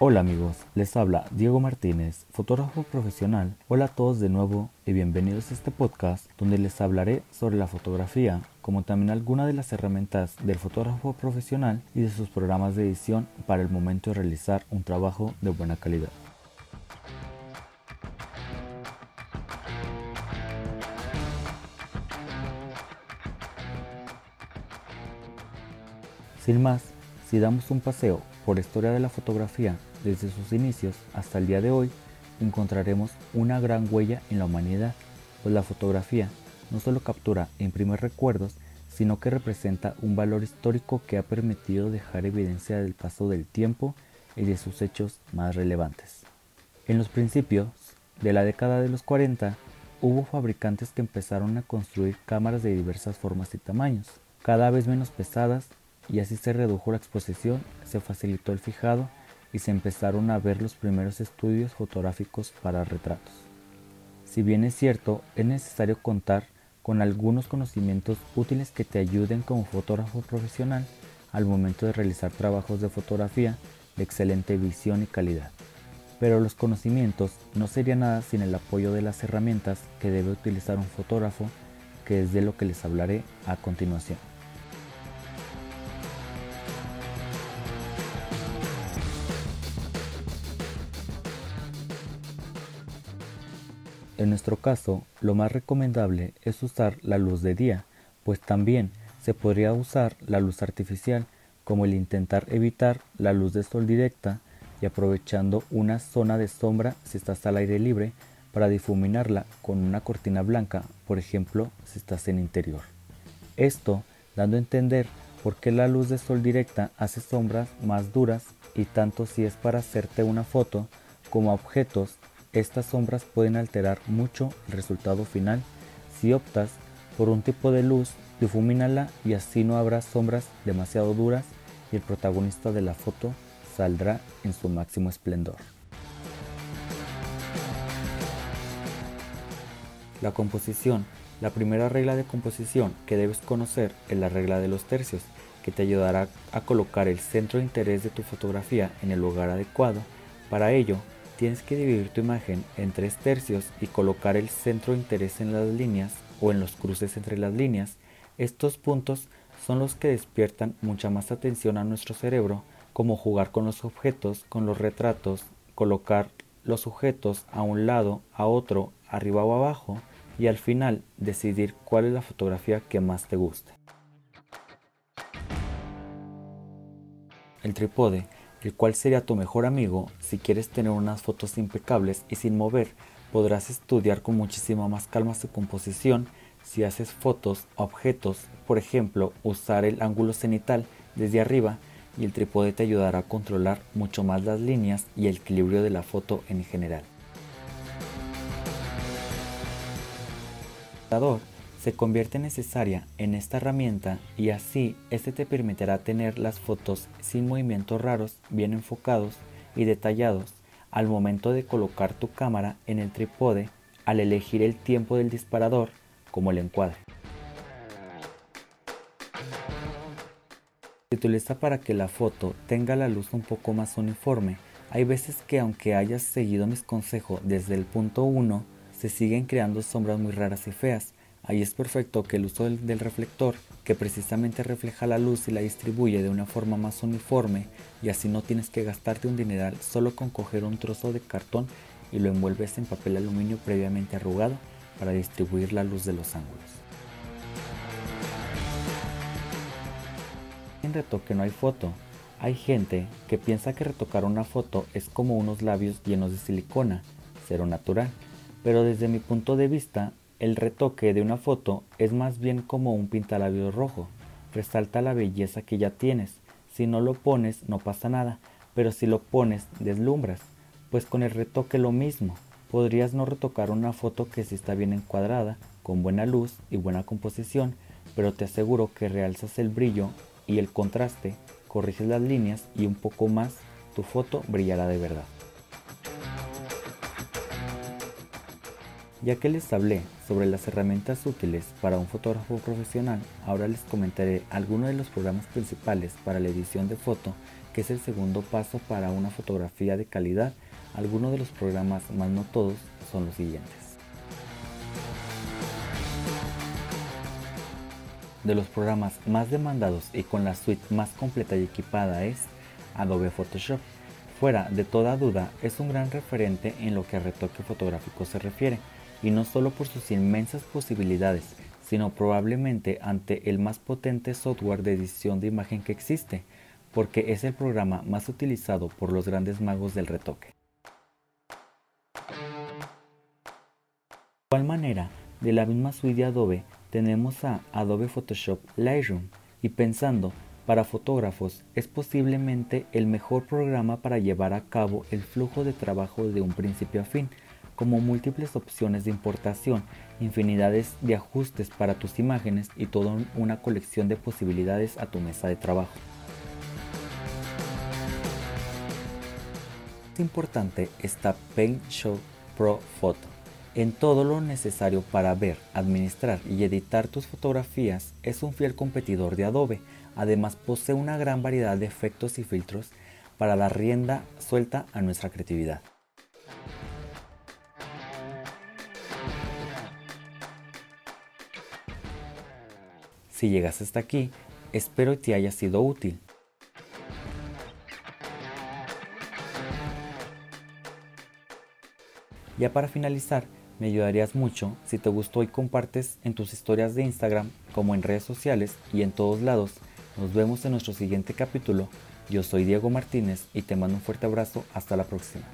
Hola amigos, les habla Diego Martínez, fotógrafo profesional. Hola a todos de nuevo y bienvenidos a este podcast donde les hablaré sobre la fotografía, como también algunas de las herramientas del fotógrafo profesional y de sus programas de edición para el momento de realizar un trabajo de buena calidad. Sin más, si damos un paseo por historia de la fotografía desde sus inicios hasta el día de hoy, encontraremos una gran huella en la humanidad, pues la fotografía no solo captura e imprime recuerdos, sino que representa un valor histórico que ha permitido dejar evidencia del paso del tiempo y de sus hechos más relevantes. En los principios de la década de los 40, hubo fabricantes que empezaron a construir cámaras de diversas formas y tamaños, cada vez menos pesadas y así se redujo la exposición, se facilitó el fijado y se empezaron a ver los primeros estudios fotográficos para retratos. Si bien es cierto, es necesario contar con algunos conocimientos útiles que te ayuden como fotógrafo profesional al momento de realizar trabajos de fotografía de excelente visión y calidad. Pero los conocimientos no serían nada sin el apoyo de las herramientas que debe utilizar un fotógrafo, que es de lo que les hablaré a continuación. En nuestro caso, lo más recomendable es usar la luz de día, pues también se podría usar la luz artificial, como el intentar evitar la luz de sol directa y aprovechando una zona de sombra si estás al aire libre para difuminarla con una cortina blanca, por ejemplo, si estás en interior. Esto dando a entender por qué la luz de sol directa hace sombras más duras y tanto si es para hacerte una foto como a objetos estas sombras pueden alterar mucho el resultado final. Si optas por un tipo de luz, difumínala y así no habrá sombras demasiado duras y el protagonista de la foto saldrá en su máximo esplendor. La composición. La primera regla de composición que debes conocer es la regla de los tercios, que te ayudará a colocar el centro de interés de tu fotografía en el lugar adecuado. Para ello, Tienes que dividir tu imagen en tres tercios y colocar el centro de interés en las líneas o en los cruces entre las líneas. Estos puntos son los que despiertan mucha más atención a nuestro cerebro, como jugar con los objetos, con los retratos, colocar los sujetos a un lado, a otro, arriba o abajo, y al final decidir cuál es la fotografía que más te guste. El trípode el cual sería tu mejor amigo si quieres tener unas fotos impecables y sin mover. Podrás estudiar con muchísima más calma su composición si haces fotos a objetos, por ejemplo, usar el ángulo cenital desde arriba y el trípode te ayudará a controlar mucho más las líneas y el equilibrio de la foto en general. Se convierte necesaria en esta herramienta y así este te permitirá tener las fotos sin movimientos raros, bien enfocados y detallados al momento de colocar tu cámara en el trípode al elegir el tiempo del disparador como el encuadre. Se utiliza para que la foto tenga la luz un poco más uniforme. Hay veces que aunque hayas seguido mis consejos desde el punto 1, se siguen creando sombras muy raras y feas Ahí es perfecto que el uso del, reflector, que precisamente refleja la luz y la distribuye de una forma más uniforme, y así no tienes que gastarte un dineral solo con coger un trozo de cartón y lo envuelves en papel aluminio previamente arrugado para distribuir la luz de los ángulos. En retoque no hay foto. Hay gente que piensa que retocar una foto es como unos labios llenos de silicona, cero natural, pero desde mi punto de vista el retoque de una foto es más bien como un pintalabios rojo. Resalta la belleza que ya tienes. Si no lo pones no pasa nada, pero si lo pones deslumbras. Pues con el retoque lo mismo. Podrías no retocar una foto que sí está bien encuadrada, con buena luz y buena composición, pero te aseguro que realzas el brillo y el contraste, corriges las líneas y un poco más, tu foto brillará de verdad. Ya que les hablé sobre las herramientas útiles para un fotógrafo profesional, ahora les comentaré algunos de los programas principales para la edición de foto que es el segundo paso para una fotografía de calidad. Algunos de los programas, más no todos, son los siguientes. De los programas más demandados y con la suite más completa y equipada es Adobe Photoshop. Fuera de toda duda, es un gran referente en lo que a retoque fotográfico se refiere, y no solo por sus inmensas posibilidades, sino probablemente ante el más potente software de edición de imagen que existe, porque es el programa más utilizado por los grandes magos del retoque. De igual manera, de la misma suite Adobe, tenemos a Adobe Photoshop Lightroom, y pensando para fotógrafos es posiblemente el mejor programa para llevar a cabo el flujo de trabajo de un principio a fin, como múltiples opciones de importación, infinidades de ajustes para tus imágenes y toda una colección de posibilidades a tu mesa de trabajo. importante está Paint Show Pro Photo. En todo lo necesario para ver, administrar y editar tus fotografías es un fiel competidor de Adobe. Además posee una gran variedad de efectos y filtros para dar rienda suelta a nuestra creatividad. Si llegas hasta aquí, espero que te haya sido útil. Ya para finalizar, me ayudarías mucho si te gustó y compartes en tus historias de Instagram como en redes sociales y en todos lados. Nos vemos en nuestro siguiente capítulo. Yo soy Diego Martínez y te mando un fuerte abrazo. Hasta la próxima.